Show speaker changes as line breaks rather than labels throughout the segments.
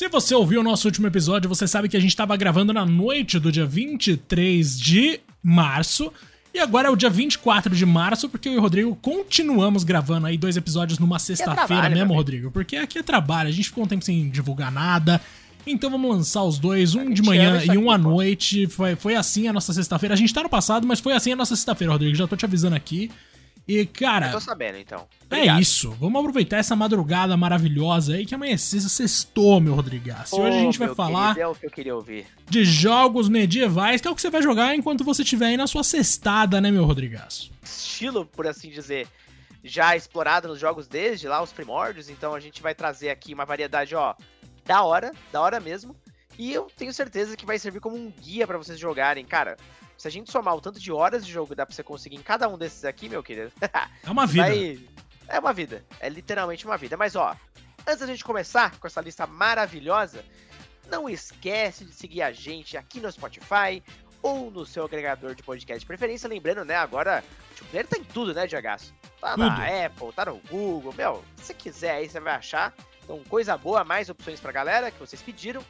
Se você ouviu o nosso último episódio, você sabe que a gente estava gravando na noite do dia 23 de março. E agora é o dia 24 de março, porque eu e o Rodrigo continuamos gravando aí dois episódios numa sexta-feira é mesmo, Rodrigo. Porque aqui é trabalho, a gente ficou um tempo sem divulgar nada. Então vamos lançar os dois, um de manhã e um à noite. Foi, foi assim a nossa sexta-feira. A gente tá no passado, mas foi assim a nossa sexta-feira, Rodrigo. Já tô te avisando aqui. E, cara. Eu
tô sabendo, então.
É Obrigado. É isso. Vamos aproveitar essa madrugada maravilhosa aí que amanhã sextou, meu Rodrigaço. E hoje a gente vai falar.
É o que eu queria ouvir.
De jogos medievais, que é o que você vai jogar enquanto você estiver aí na sua cestada, né, meu Rodrigaço?
Estilo, por assim dizer, já explorado nos jogos desde lá, os primórdios. Então a gente vai trazer aqui uma variedade, ó, da hora, da hora mesmo. E eu tenho certeza que vai servir como um guia para vocês jogarem. Cara, se a gente somar o tanto de horas de jogo que dá pra você conseguir em cada um desses aqui, meu querido.
é uma vida. Vai...
É uma vida. É literalmente uma vida. Mas ó, antes da gente começar com essa lista maravilhosa, não esquece de seguir a gente aqui no Spotify ou no seu agregador de podcast de preferência. Lembrando, né, agora o Player tá em tudo, né, Diego? Tá tudo. na Apple, tá no Google, meu, se quiser aí você vai achar. Então, coisa boa, mais opções pra galera que vocês pediram.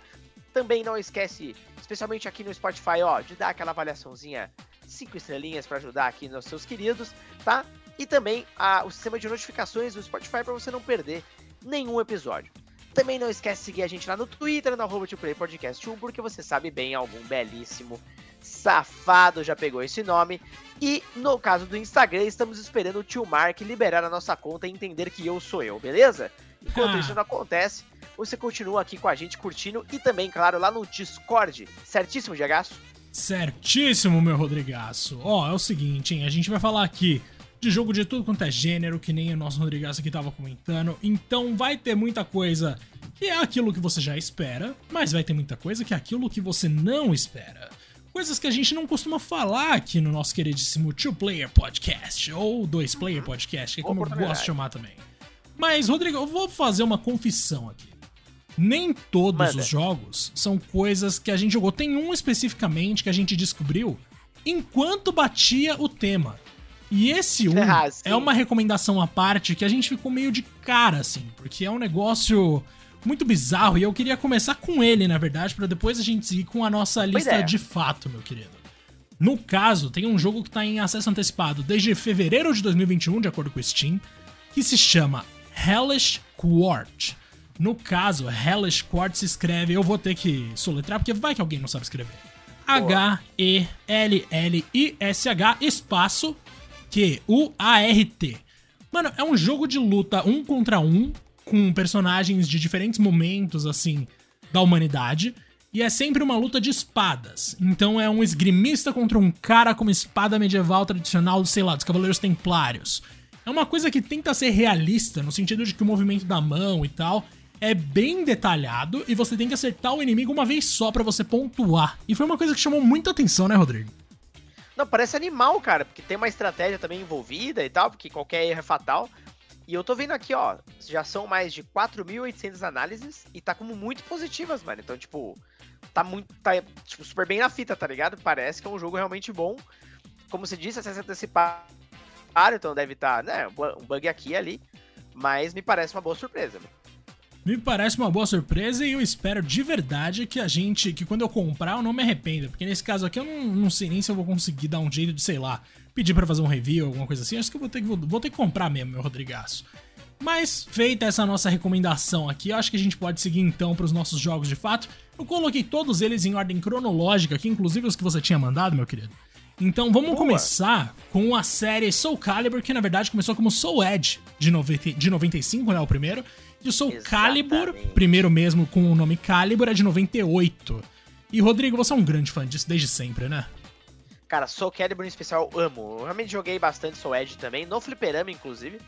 Também não esquece, especialmente aqui no Spotify, ó, de dar aquela avaliaçãozinha cinco estrelinhas para ajudar aqui nos seus queridos, tá? E também a, o sistema de notificações do Spotify para você não perder nenhum episódio. Também não esquece de seguir a gente lá no Twitter, no arroba Podcast 1, porque você sabe bem, algum belíssimo safado já pegou esse nome. E no caso do Instagram, estamos esperando o tio Mark liberar a nossa conta e entender que eu sou eu, beleza? Enquanto ah. isso não acontece, você continua aqui com a gente curtindo e também, claro, lá no Discord. Certíssimo, Diagaço?
Certíssimo, meu Rodrigaço. Ó, oh, é o seguinte, hein? A gente vai falar aqui de jogo de tudo quanto é gênero, que nem o nosso Rodrigaço aqui tava comentando. Então vai ter muita coisa que é aquilo que você já espera, mas vai ter muita coisa que é aquilo que você não espera. Coisas que a gente não costuma falar aqui no nosso queridíssimo Two Player Podcast, ou Dois Player Podcast, que é como eu gosto de chamar também. Mas, Rodrigo, eu vou fazer uma confissão aqui. Nem todos Manda. os jogos são coisas que a gente jogou. Tem um especificamente que a gente descobriu enquanto batia o tema. E esse um ah, é uma recomendação à parte que a gente ficou meio de cara, assim, porque é um negócio muito bizarro e eu queria começar com ele, na verdade, para depois a gente seguir com a nossa lista é. de fato, meu querido. No caso, tem um jogo que tá em acesso antecipado desde fevereiro de 2021, de acordo com o Steam, que se chama Hellish Quart. No caso, Hellish Quartz se escreve, eu vou ter que soletrar, porque vai que alguém não sabe escrever. H-E-L-L-I-S-H espaço Q-U-A-R-T. Mano, é um jogo de luta um contra um, com personagens de diferentes momentos, assim, da humanidade. E é sempre uma luta de espadas. Então é um esgrimista contra um cara com uma espada medieval tradicional, sei lá, dos Cavaleiros Templários. É uma coisa que tenta ser realista, no sentido de que o movimento da mão e tal é bem detalhado e você tem que acertar o inimigo uma vez só para você pontuar. E foi uma coisa que chamou muita atenção, né, Rodrigo?
Não, parece animal, cara, porque tem uma estratégia também envolvida e tal, porque qualquer erro é fatal. E eu tô vendo aqui, ó, já são mais de 4.800 análises e tá como muito positivas, mano. Então, tipo, tá muito, tá, tipo, super bem na fita, tá ligado? Parece que é um jogo realmente bom. Como você disse, acesso antecipado, então deve estar, tá, né, um bug aqui e ali. Mas me parece uma boa surpresa, mano.
Me parece uma boa surpresa e eu espero de verdade que a gente, que quando eu comprar eu não me arrependa, porque nesse caso aqui eu não, não sei nem se eu vou conseguir dar um jeito de, sei lá, pedir para fazer um review, alguma coisa assim. Acho que eu vou ter que, vou, vou ter que comprar mesmo, meu Rodrigaço. Mas, feita essa nossa recomendação aqui, eu acho que a gente pode seguir então para os nossos jogos de fato. Eu coloquei todos eles em ordem cronológica aqui, inclusive os que você tinha mandado, meu querido. Então vamos Boa. começar com a série Soul Calibur, que na verdade começou como Soul Edge de, 90, de 95, né? O primeiro. E o Soul Exatamente. Calibur, primeiro mesmo com o nome Calibur, é de 98. E Rodrigo, você é um grande fã disso desde sempre, né?
Cara, Soul Calibur em especial eu amo. Eu realmente joguei bastante Soul Edge também, no fliperama inclusive.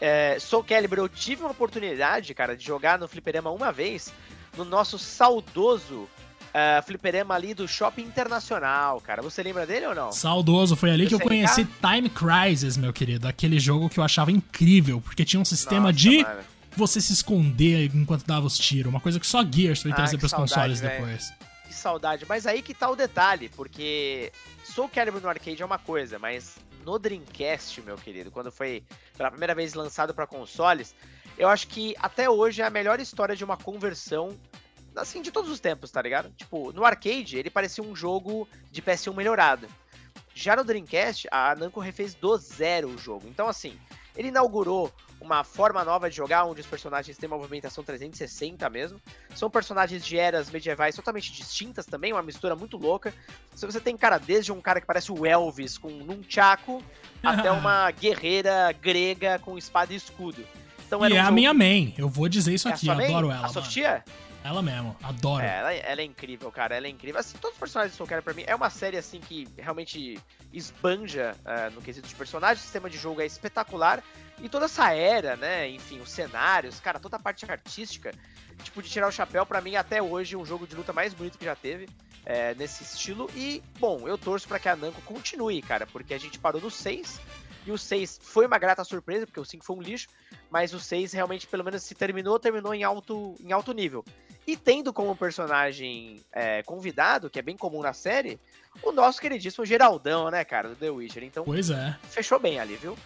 É, Soul Calibur eu tive uma oportunidade, cara, de jogar no fliperama uma vez, no nosso saudoso uh, fliperama ali do Shopping Internacional, cara. Você lembra dele ou não?
Saudoso, foi ali que eu conheci Time Crisis, meu querido. Aquele jogo que eu achava incrível, porque tinha um sistema Nossa, de mano. você se esconder enquanto dava os tiros. Uma coisa que só Gears foi ah, trazer pros saudade, consoles véio. depois.
Que saudade. Mas aí que tá o detalhe, porque Soul Calibur no arcade é uma coisa, mas no Dreamcast, meu querido, quando foi pela primeira vez lançado para consoles, eu acho que até hoje é a melhor história de uma conversão assim, de todos os tempos, tá ligado? Tipo, no arcade, ele parecia um jogo de PS1 melhorado. Já no Dreamcast, a Namco refez do zero o jogo. Então, assim, ele inaugurou uma forma nova de jogar, onde os personagens têm uma movimentação 360 mesmo. São personagens de eras medievais totalmente distintas também, uma mistura muito louca. Se você tem cara desde um cara que parece o Elvis com um nunchaku, até uma guerreira grega com espada e escudo.
Então, e um é a minha main, eu vou dizer isso é aqui, eu adoro ela.
A Sofia?
Ela mesmo, adoro.
É, ela, ela, é incrível, cara, ela é incrível. Assim, todos os personagens de Soul pra mim é uma série assim que realmente esbanja uh, no quesito de personagens, o sistema de jogo é espetacular e toda essa era, né, enfim, os cenários, cara, toda a parte artística, tipo, de tirar o chapéu, para mim, até hoje, um jogo de luta mais bonito que já teve é, nesse estilo. E, bom, eu torço para que a Namco continue, cara, porque a gente parou no 6 e o 6 foi uma grata surpresa, porque o 5 foi um lixo, mas o 6 realmente, pelo menos, se terminou, terminou em alto, em alto nível. E tendo como personagem é, convidado, que é bem comum na série, o nosso queridíssimo Geraldão, né, cara, do The Witcher. Então,
pois é.
fechou bem ali, viu?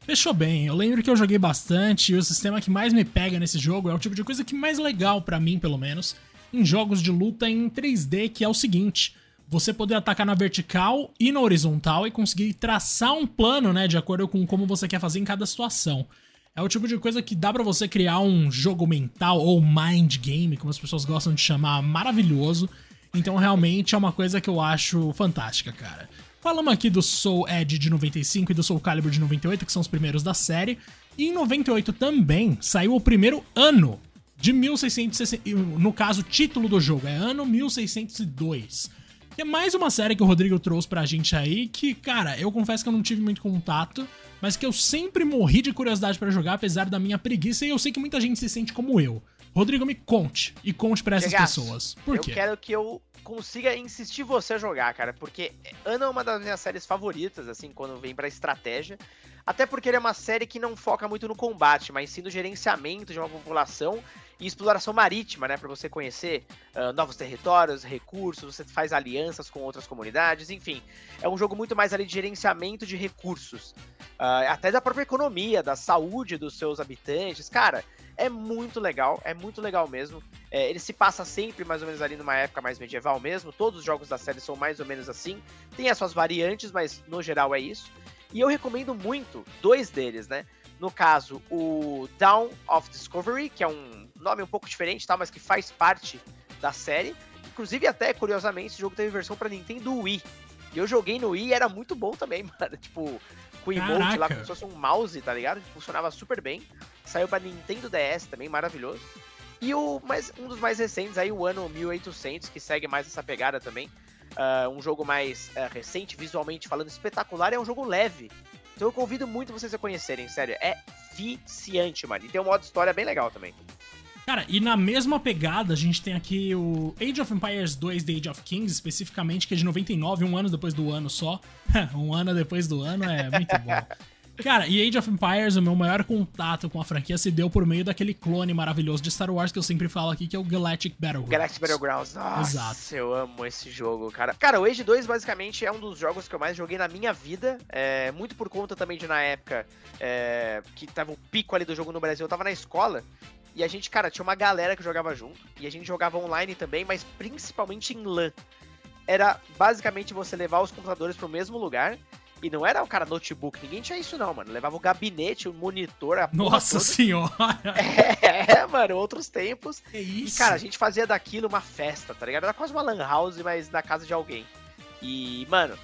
Fechou bem. Eu lembro que eu joguei bastante e o sistema que mais me pega nesse jogo é o tipo de coisa que mais legal para mim, pelo menos, em jogos de luta em 3D, que é o seguinte: você poder atacar na vertical e na horizontal e conseguir traçar um plano, né, de acordo com como você quer fazer em cada situação. É o tipo de coisa que dá para você criar um jogo mental ou mind game, como as pessoas gostam de chamar, maravilhoso. Então realmente é uma coisa que eu acho fantástica, cara. Falamos aqui do Soul Edge de 95 e do Soul Calibur de 98, que são os primeiros da série. E em 98 também saiu o primeiro ano de 1660, no caso, título do jogo é ano 1602. Que é mais uma série que o Rodrigo trouxe pra gente aí, que, cara, eu confesso que eu não tive muito contato, mas que eu sempre morri de curiosidade para jogar, apesar da minha preguiça, e eu sei que muita gente se sente como eu. Rodrigo, me conte, e conte para essas Chegaço, pessoas. Por
eu
quê?
Eu quero que eu consiga insistir você a jogar, cara, porque Ana é uma das minhas séries favoritas, assim, quando vem pra estratégia. Até porque ele é uma série que não foca muito no combate, mas sim no gerenciamento de uma população e exploração marítima, né? Para você conhecer uh, novos territórios, recursos, você faz alianças com outras comunidades, enfim. É um jogo muito mais ali de gerenciamento de recursos, uh, até da própria economia, da saúde dos seus habitantes. Cara, é muito legal, é muito legal mesmo. É, ele se passa sempre mais ou menos ali numa época mais medieval mesmo. Todos os jogos da série são mais ou menos assim. Tem as suas variantes, mas no geral é isso. E eu recomendo muito dois deles, né? No caso, o Dawn of Discovery, que é um nome um pouco diferente, tá? Mas que faz parte da série. Inclusive, até curiosamente, esse jogo teve versão para Nintendo Wii. E eu joguei no Wii e era muito bom também, mano. Tipo, com o emote lá, como se fosse um mouse, tá ligado? Funcionava super bem. Saiu para Nintendo DS também, maravilhoso. E o mais, um dos mais recentes aí, o ano 1800, que segue mais essa pegada também. Uh, um jogo mais uh, recente, visualmente falando, espetacular, é um jogo leve. Então eu convido muito vocês a conhecerem, sério. É viciante, mano. E tem um modo história bem legal também.
Cara, e na mesma pegada, a gente tem aqui o Age of Empires 2 The Age of Kings, especificamente, que é de 99, um ano depois do ano só. um ano depois do ano é muito bom. Cara, e Age of Empires, o meu maior contato com a franquia se deu por meio daquele clone maravilhoso de Star Wars que eu sempre falo aqui, que é o Galactic Battlegrounds.
Galactic Battlegrounds, nossa, Exato. eu amo esse jogo, cara. Cara, o Age 2 basicamente é um dos jogos que eu mais joguei na minha vida, é, muito por conta também de na época é, que tava o pico ali do jogo no Brasil, eu tava na escola, e a gente, cara, tinha uma galera que jogava junto, e a gente jogava online também, mas principalmente em LAN. Era basicamente você levar os computadores pro mesmo lugar e não era o cara notebook, ninguém tinha isso não, mano. Levava o gabinete, o monitor, a
Nossa senhora!
É, mano, outros tempos.
Que isso?
E, cara, a gente fazia daquilo uma festa, tá ligado? Era quase uma lan house, mas na casa de alguém. E, mano,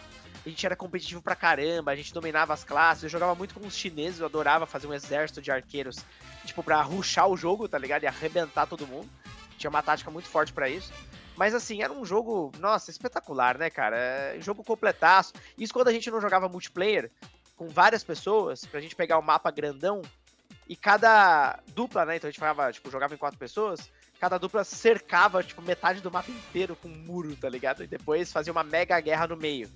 a gente era competitivo pra caramba, a gente dominava as classes, eu jogava muito com os chineses, eu adorava fazer um exército de arqueiros, tipo, pra ruxar o jogo, tá ligado? E arrebentar todo mundo. Tinha uma tática muito forte para isso. Mas assim, era um jogo, nossa, espetacular, né, cara? É, jogo completaço. Isso quando a gente não jogava multiplayer com várias pessoas, pra gente pegar o um mapa grandão e cada dupla, né? Então a gente falava, tipo, jogava em quatro pessoas, cada dupla cercava, tipo, metade do mapa inteiro com um muro, tá ligado? E depois fazia uma mega guerra no meio.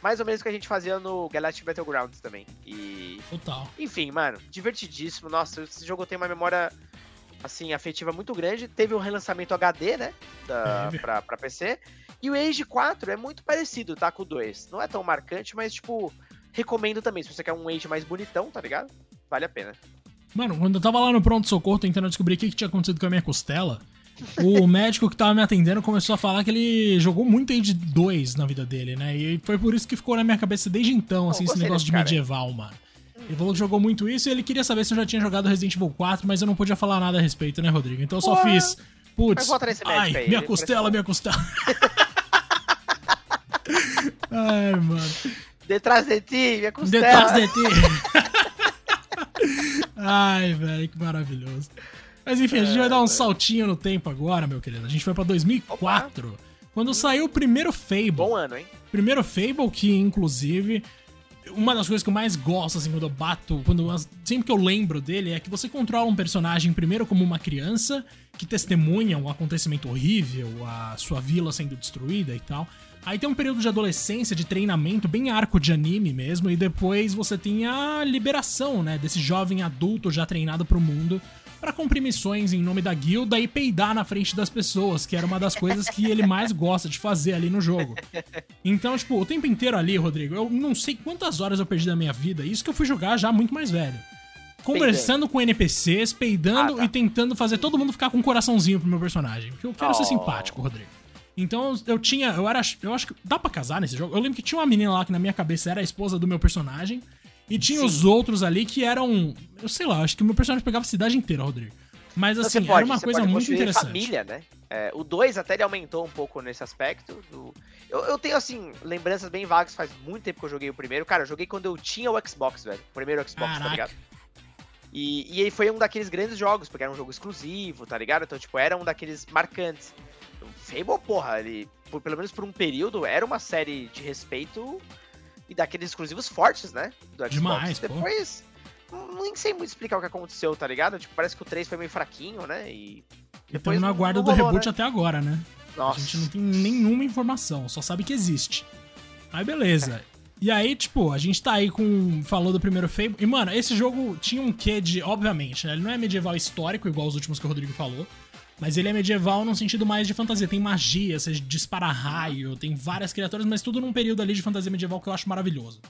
Mais ou menos o que a gente fazia no Galactic Battlegrounds também. E.
Total.
Enfim, mano, divertidíssimo. Nossa, esse jogo tem uma memória assim, afetiva muito grande. Teve um relançamento HD, né? Da, pra, pra PC. E o Age 4 é muito parecido, tá? Com o 2. Não é tão marcante, mas, tipo, recomendo também. Se você quer um Age mais bonitão, tá ligado? Vale a pena.
Mano, quando eu tava lá no pronto-socorro tentando descobrir o que, que tinha acontecido com a minha costela, o médico que tava me atendendo começou a falar que ele jogou muito Age 2 na vida dele, né? E foi por isso que ficou na minha cabeça desde então, assim, esse negócio de medieval, mano. Ele falou que jogou muito isso e ele queria saber se eu já tinha jogado Resident Evil 4, mas eu não podia falar nada a respeito, né, Rodrigo? Então eu só Porra. fiz. Putz, ai, aí, minha costela, minha costela. ai, mano.
Detrás de ti, minha costela.
Detrás de ti. ai, velho, que maravilhoso. Mas enfim, a gente vai dar um saltinho no tempo agora, meu querido. A gente foi pra 2004, Opa. quando saiu o primeiro Fable.
Bom ano, hein?
Primeiro Fable, que inclusive uma das coisas que eu mais gosto, assim, quando eu bato, quando sempre que eu lembro dele, é que você controla um personagem primeiro como uma criança que testemunha um acontecimento horrível, a sua vila sendo destruída e tal. Aí tem um período de adolescência, de treinamento, bem arco de anime mesmo, e depois você tem a liberação, né, desse jovem adulto já treinado pro mundo para cumprir missões em nome da guilda e peidar na frente das pessoas, que era uma das coisas que ele mais gosta de fazer ali no jogo. Então, tipo, o tempo inteiro ali, Rodrigo, eu não sei quantas horas eu perdi da minha vida, isso que eu fui jogar já muito mais velho. Conversando peidando. com NPCs, peidando ah, tá. e tentando fazer todo mundo ficar com um coraçãozinho pro meu personagem. Porque eu quero oh. ser simpático, Rodrigo. Então eu tinha. Eu era. Eu acho que. Dá pra casar nesse jogo? Eu lembro que tinha uma menina lá que na minha cabeça era a esposa do meu personagem. E tinha Sim. os outros ali que eram. Eu sei lá, acho que o meu personagem pegava a cidade inteira, Rodrigo. Mas assim, pode, era uma coisa muito interessante.
família, né? É, o 2 até ele aumentou um pouco nesse aspecto. Do... Eu, eu, tenho, assim, lembranças bem vagas, faz muito tempo que eu joguei o primeiro. Cara, eu joguei quando eu tinha o Xbox, velho. O primeiro Xbox, tá Caraca. tá ligado? E, e aí foi um daqueles grandes jogos, porque era um jogo exclusivo, tá ligado? Então, tipo, era um daqueles marcantes. Fable, porra, ele, por, pelo menos por um período, era uma série de respeito e daqueles exclusivos fortes, né?
Do Xbox. Demais,
Depois, pô. nem sei muito explicar o que aconteceu, tá ligado? Tipo, parece que o 3 foi meio fraquinho, né? E
depois na guarda do reboot né? até agora, né? Nossa. A gente não tem nenhuma informação, só sabe que existe. Aí beleza. É. E aí, tipo, a gente tá aí com. Falou do primeiro Fable. E, mano, esse jogo tinha um quê de. Obviamente, né? Ele não é medieval histórico, igual os últimos que o Rodrigo falou. Mas ele é medieval num sentido mais de fantasia. Tem magia, você dispara raio, tem várias criaturas, mas tudo num período ali de fantasia medieval que eu acho maravilhoso.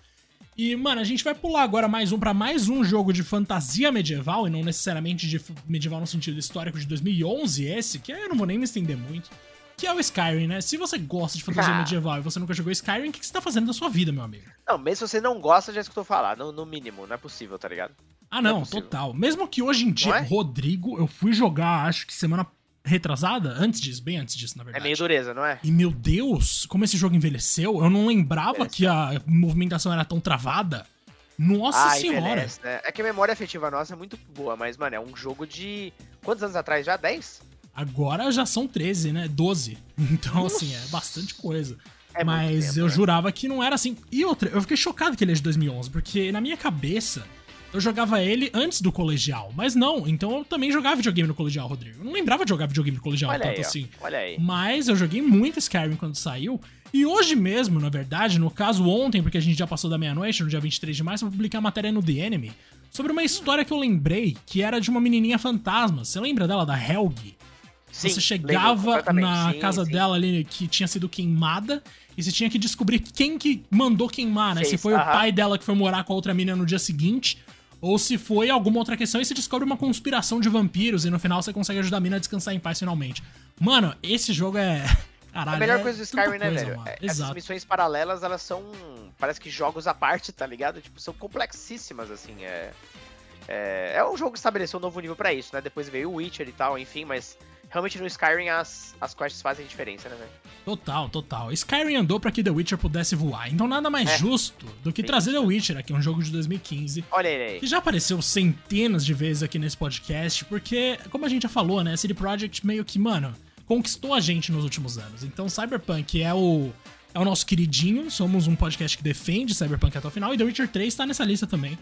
E, mano, a gente vai pular agora mais um para mais um jogo de fantasia medieval, e não necessariamente de medieval no sentido histórico de 2011, esse, que eu não vou nem me estender muito, que é o Skyrim, né? Se você gosta de fantasia ah. medieval e você nunca jogou Skyrim, o que você tá fazendo da sua vida, meu amigo?
Não, mesmo se você não gosta, já escutou falar, no, no mínimo, não é possível, tá ligado?
Ah, não, não é total. Mesmo que hoje em dia, é? Rodrigo, eu fui jogar, acho que semana retrasada, antes disso, bem antes disso, na é verdade.
É meio dureza, não é?
E meu Deus, como esse jogo envelheceu, eu não lembrava que a movimentação era tão travada. Nossa ah, senhora! Envelhece,
né? É que a memória afetiva nossa é muito boa, mas, mano, é um jogo de. Quantos anos atrás já? 10?
Agora já são 13, né? 12. Então, assim, é bastante coisa. É mas tempo, eu né? jurava que não era assim. E outra, eu fiquei chocado que ele é de 2011, porque na minha cabeça eu jogava ele antes do colegial. Mas não, então eu também jogava videogame no colegial, Rodrigo. Eu não lembrava de jogar videogame no colegial olha tanto
aí,
assim.
Olha aí.
Mas eu joguei muito Skyrim quando saiu. E hoje mesmo, na verdade, no caso ontem, porque a gente já passou da meia-noite, no dia 23 de março, eu vou publicar a matéria no The Enemy sobre uma história que eu lembrei, que era de uma menininha fantasma. Você lembra dela, da Helg? Sim, você chegava na sim, casa sim. dela ali que tinha sido queimada e você tinha que descobrir quem que mandou queimar, né? Se foi uh -huh. o pai dela que foi morar com a outra menina no dia seguinte ou se foi alguma outra questão e se descobre uma conspiração de vampiros e no final você consegue ajudar a mina a descansar em paz finalmente. Mano, esse jogo é.
Caralho, a melhor é coisa do Skyrim, né, velho? Mano. Essas Exato. missões paralelas, elas são. Parece que jogos à parte, tá ligado? Tipo, são complexíssimas, assim. É, é, é um jogo que estabeleceu um novo nível para isso, né? Depois veio o Witcher e tal, enfim, mas realmente no Skyrim as, as quests fazem diferença, né, velho?
Total, total. Skyrim andou para que The Witcher pudesse voar, então nada mais é. justo do que Sim. trazer The Witcher aqui, um jogo de 2015.
Olha ele aí.
Que já apareceu centenas de vezes aqui nesse podcast, porque, como a gente já falou, né, CD Projekt meio que, mano, conquistou a gente nos últimos anos. Então Cyberpunk é o é o nosso queridinho, somos um podcast que defende Cyberpunk até o final, e The Witcher 3 tá nessa lista também.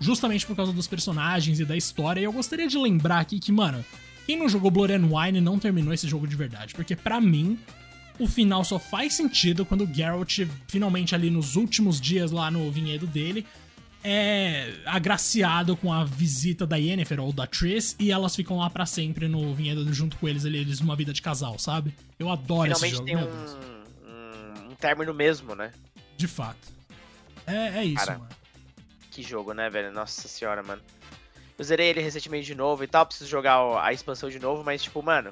Justamente por causa dos personagens e da história. E eu gostaria de lembrar aqui que, mano, quem não jogou Blood and Wine não terminou esse jogo de verdade, porque para mim o final só faz sentido quando o Geralt finalmente ali nos últimos dias lá no vinhedo dele é agraciado com a visita da Yennefer ou da Triss e elas ficam lá para sempre no vinhedo junto com eles ali, eles numa vida de casal, sabe? Eu adoro
finalmente
esse jogo.
tem um, um, um, término mesmo, né?
De fato. É, é isso, Cara, mano.
Que jogo, né, velho? Nossa senhora, mano. Eu zerei ele recentemente de novo e tal, preciso jogar a expansão de novo, mas tipo, mano,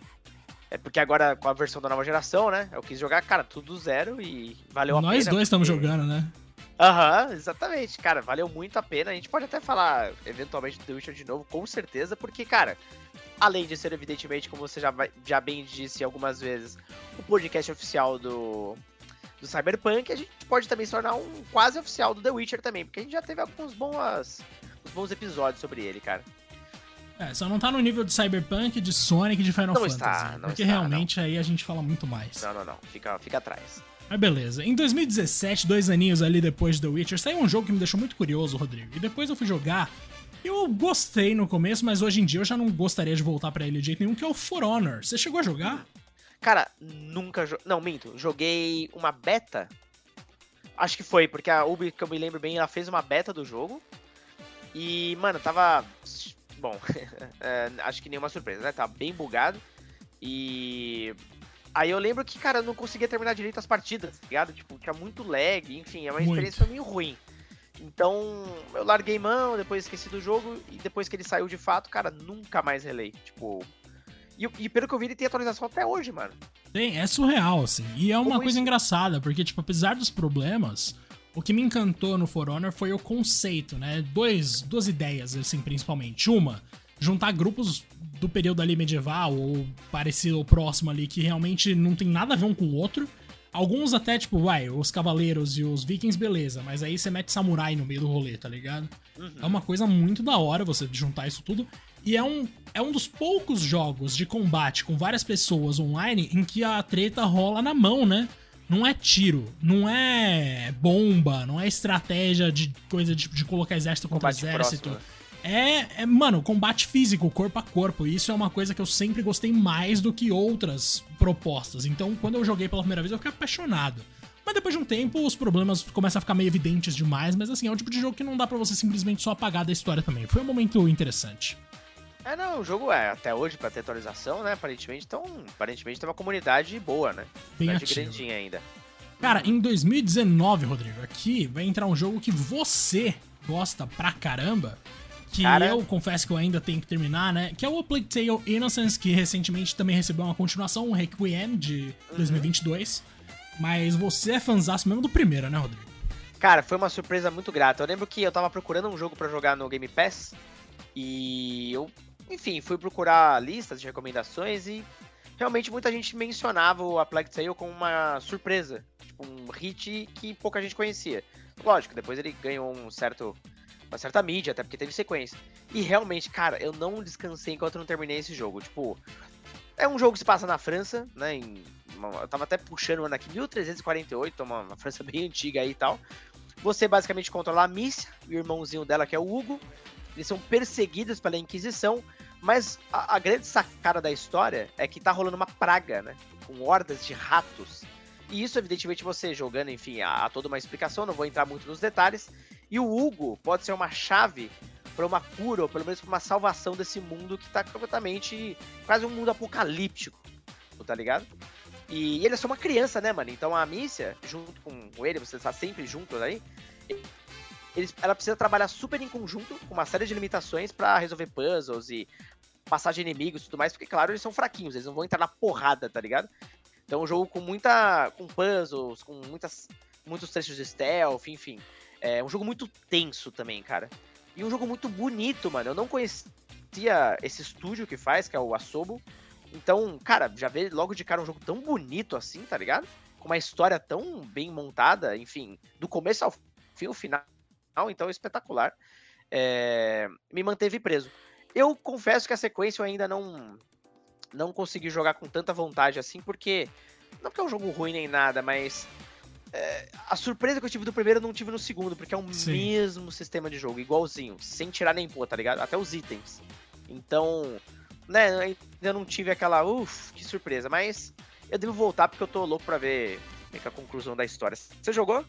É porque agora com a versão da nova geração, né? Eu quis jogar, cara, tudo zero e valeu a
Nós
pena.
Nós dois estamos
porque...
jogando, né?
Aham, uhum, exatamente, cara, valeu muito a pena. A gente pode até falar eventualmente do The Witcher de novo, com certeza, porque, cara, além de ser evidentemente, como você já, já bem disse algumas vezes, o podcast oficial do, do Cyberpunk, a gente pode também se tornar um quase oficial do The Witcher também, porque a gente já teve alguns bons, bons episódios sobre ele, cara.
É, só não tá no nível de Cyberpunk, de Sonic, de Final
não
Fantasy.
Está, não
porque
está,
realmente
não.
aí a gente fala muito mais.
Não, não, não. Fica, fica atrás.
Mas beleza. Em 2017, dois aninhos ali depois de The Witcher, saiu um jogo que me deixou muito curioso, Rodrigo. E depois eu fui jogar. Eu gostei no começo, mas hoje em dia eu já não gostaria de voltar para ele de jeito nenhum, que é o For Honor. Você chegou a jogar?
Cara, nunca. Jo... Não, minto. Joguei uma beta. Acho que foi, porque a Ubi, que eu me lembro bem, ela fez uma beta do jogo. E, mano, tava bom, é, acho que nenhuma surpresa, né? Tá bem bugado. E. Aí eu lembro que, cara, eu não conseguia terminar direito as partidas, tá ligado? Tipo, tinha muito lag, enfim, é uma
muito.
experiência meio ruim. Então, eu larguei mão, depois esqueci do jogo, e depois que ele saiu de fato, cara, nunca mais relei. Tipo. E, e pelo que eu vi, ele tem atualização até hoje, mano.
Tem, é surreal, assim. E é uma
Como
coisa
isso?
engraçada, porque, tipo, apesar dos problemas, o que me encantou no For Honor foi o conceito, né? Dois, duas ideias, assim, principalmente. Uma, juntar grupos do período ali medieval ou parecido ou próximo ali que realmente não tem nada a ver um com o outro. Alguns até, tipo, vai, os cavaleiros e os vikings, beleza, mas aí você mete samurai no meio do rolê, tá ligado?
Uhum.
É uma coisa muito da hora você juntar isso tudo. E é um, é um dos poucos jogos de combate com várias pessoas online em que a treta rola na mão, né? Não é tiro, não é bomba, não é estratégia de coisa de, de colocar exército contra
Combate
exército.
próximo, né?
É, é, mano, combate físico, corpo a corpo. E isso é uma coisa que eu sempre gostei mais do que outras propostas. Então, quando eu joguei pela primeira vez, eu fiquei apaixonado. Mas depois de um tempo, os problemas começam a ficar meio evidentes demais. Mas assim, é um tipo de jogo que não dá pra você simplesmente só apagar da história também. Foi um momento interessante.
É, não, o jogo é até hoje pra ter atualização, né? Aparentemente, então, aparentemente tem uma comunidade boa, né?
Bem
Comunidade
ativa.
grandinha ainda.
Cara, em 2019, Rodrigo, aqui vai entrar um jogo que você gosta pra caramba. Que
Cara.
eu confesso que eu ainda tenho que terminar, né? Que é o A Plague Tale Innocence, que recentemente também recebeu uma continuação, um Requiem de 2022. Mas você é fanzaço mesmo do primeiro, né, Rodrigo?
Cara, foi uma surpresa muito grata. Eu lembro que eu tava procurando um jogo pra jogar no Game Pass e eu, enfim, fui procurar listas de recomendações e realmente muita gente mencionava o A Plague Tale como uma surpresa, tipo um hit que pouca gente conhecia. Lógico, depois ele ganhou um certo uma certa mídia, até porque teve sequência. E realmente, cara, eu não descansei enquanto não terminei esse jogo. Tipo, é um jogo que se passa na França, né? Em, eu tava até puxando o ano aqui, 1348, uma, uma França bem antiga aí e tal. Você basicamente controla a Mícia, o irmãozinho dela que é o Hugo. Eles são perseguidos pela Inquisição, mas a, a grande sacada da história é que tá rolando uma praga, né? Com hordas de ratos. E isso, evidentemente, você jogando, enfim, há, há toda uma explicação, não vou entrar muito nos detalhes. E o Hugo pode ser uma chave para uma cura, ou pelo menos para uma salvação desse mundo que tá completamente. quase um mundo apocalíptico, tá ligado? E ele é só uma criança, né, mano? Então a Mícia, junto com ele, você está sempre junto aí, ela precisa trabalhar super em conjunto, com uma série de limitações para resolver puzzles e passar de inimigos e tudo mais, porque, claro, eles são fraquinhos, eles não vão entrar na porrada, tá ligado? Então um jogo com muita. com puzzles, com muitas, muitos trechos de stealth, enfim. É um jogo muito tenso também, cara. E um jogo muito bonito, mano. Eu não conhecia esse estúdio que faz, que é o Asobo. Então, cara, já vê logo de cara um jogo tão bonito assim, tá ligado? Com uma história tão bem montada, enfim, do começo ao fim, o final, então espetacular. É, me manteve preso. Eu confesso que a sequência eu ainda não não consegui jogar com tanta vontade assim, porque não porque é um jogo ruim nem nada, mas é, a surpresa que eu tive do primeiro eu não tive no segundo, porque é o
Sim.
mesmo sistema de jogo, igualzinho, sem tirar nem pôr, tá ligado? Até os itens. Então, né, ainda não tive aquela, uff, que surpresa, mas eu devo voltar porque eu tô louco pra ver é é a conclusão da história. Você jogou?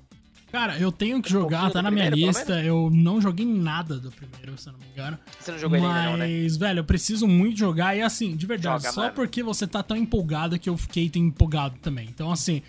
Cara, eu tenho que
Um
jogar, tá na minha
primeiro,
lista. Eu não joguei nada do primeiro, se eu não me engano.
Você não jogou ele ainda não, né?
Mas, velho, eu preciso muito jogar. E assim, de verdade,
Joga,
só
mano.
porque você tá tão empolgado que eu fiquei tão empolgado também. Então, assim,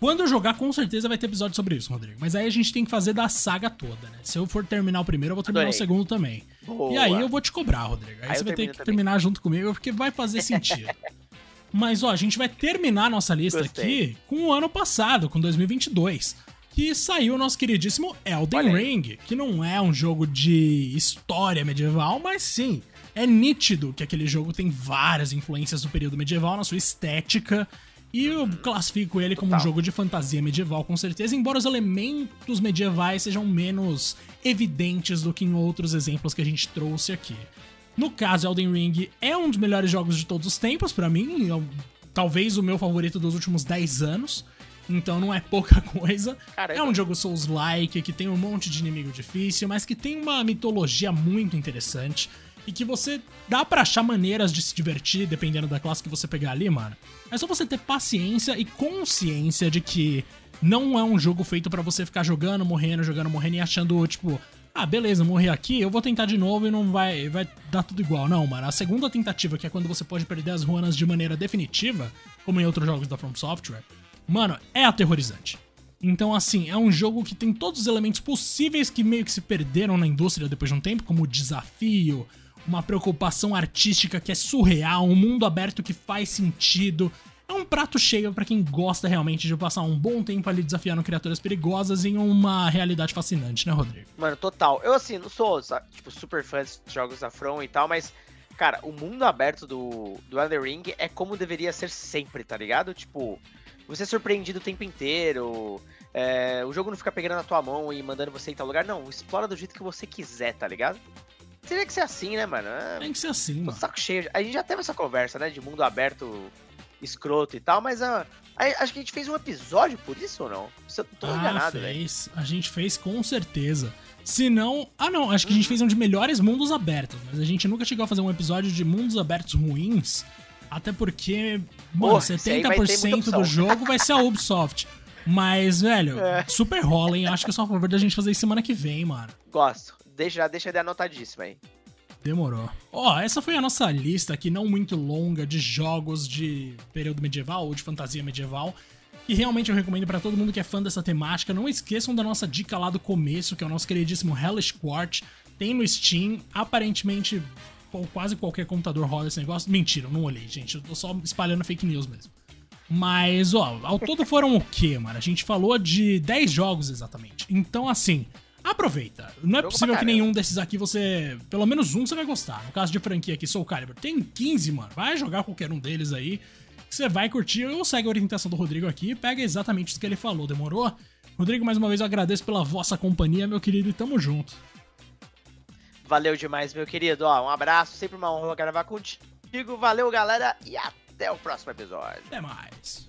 quando eu jogar, com certeza vai ter episódio sobre isso, Rodrigo. Mas aí a gente tem que fazer da saga toda, né? Se eu for terminar o primeiro, eu vou terminar
Adorei.
o segundo também.
Boa.
E aí eu vou te cobrar, Rodrigo. Aí,
Aí
você vai ter que
também.
terminar junto comigo, porque vai fazer sentido. Mas, ó, a gente vai terminar a nossa lista
Gostei.
aqui com o ano passado, com 2022. Que saiu o nosso queridíssimo Elden. Ring, que não é um jogo de história medieval, mas sim, é nítido que aquele jogo tem várias influências do período medieval na sua estética. E eu classifico ele como um
Total.
jogo de fantasia medieval, com certeza, embora os elementos medievais sejam menos evidentes do que em outros exemplos que a gente trouxe aqui. No caso, Elden Ring é um dos melhores jogos de todos os tempos, pra mim, é talvez o meu favorito dos últimos 10 anos. Então não é pouca coisa.
Caramba.
É um jogo Souls-like, que tem um monte de inimigo difícil, mas que tem uma mitologia muito interessante. E que você dá pra achar maneiras de se divertir, dependendo da classe que você pegar ali, mano. É só você ter paciência e consciência de que não é um jogo feito pra você ficar jogando, morrendo, jogando, morrendo e achando, tipo, ah, beleza, morri aqui, eu vou tentar de novo e não vai, vai dar tudo igual. Não, mano. A segunda tentativa, que é quando você pode perder as runas de maneira definitiva, como em outros jogos da From Software, mano, é aterrorizante. Então, assim, é um jogo que tem todos os elementos possíveis que meio que se perderam na indústria depois de um tempo, como desafio, uma preocupação artística que é surreal, um mundo aberto que faz sentido. É um prato cheio pra quem gosta realmente de passar um bom tempo ali desafiando criaturas perigosas em uma realidade fascinante, né, Rodrigo?
Mano, total. Eu, assim, não sou, tipo, super fã dos jogos da From e tal, mas, cara, o mundo aberto do, do Elden Ring é como deveria ser sempre, tá ligado? Tipo, você é surpreendido o tempo inteiro, é, o jogo não fica pegando na tua mão e mandando você em tal lugar. Não, explora do jeito que você quiser, tá ligado? Teria que ser assim, né, mano? É,
Tem que ser assim, mano.
saco cheio. A gente já teve essa conversa, né, de mundo aberto escroto e tal, mas ah, aí, acho que a gente fez um episódio por isso ou não? Se eu tô
ah,
enganado, velho.
fez. A gente fez com certeza. Se não. Ah, não. Acho que
Uhum.
a gente fez um de melhores mundos abertos. Mas a gente nunca chegou a fazer um episódio de mundos abertos ruins. Até porque, mano,
muita
70%
opção.
do jogo vai ser a Ubisoft. Mas, velho,
É.
super rola, hein? Acho que é só a favor da gente fazer isso semana que vem, mano.
Gosto. Deixa, já deixa ele anotadíssimo aí.
Demorou. Ó, essa foi a nossa lista aqui, não muito longa, de jogos de período medieval ou de fantasia medieval. E realmente eu recomendo pra todo mundo que é fã dessa temática. Não esqueçam da nossa dica lá do começo, que é o nosso queridíssimo Hellish Quart. Tem no Steam. Aparentemente, quase qualquer computador roda esse negócio. Mentira, eu não olhei, gente. Eu tô só espalhando fake news mesmo. Mas, ó, ao todo foram o quê, mano? A gente falou de 10 jogos exatamente. Então, assim, aproveita. Não é
Jogo
possível que nenhum desses aqui você. Pelo menos um você vai gostar. No caso de franquia aqui, Soul Calibur, tem 15, mano. Vai jogar qualquer um deles aí. Que você vai curtir. Ou segue a orientação do Rodrigo aqui e pega exatamente isso que ele falou. Demorou? Rodrigo, mais uma vez eu agradeço pela vossa companhia, meu querido, e tamo junto.
Valeu demais, meu querido. Ó, um abraço, sempre uma honra gravar contigo. Valeu, galera, e até o próximo episódio.
Até mais.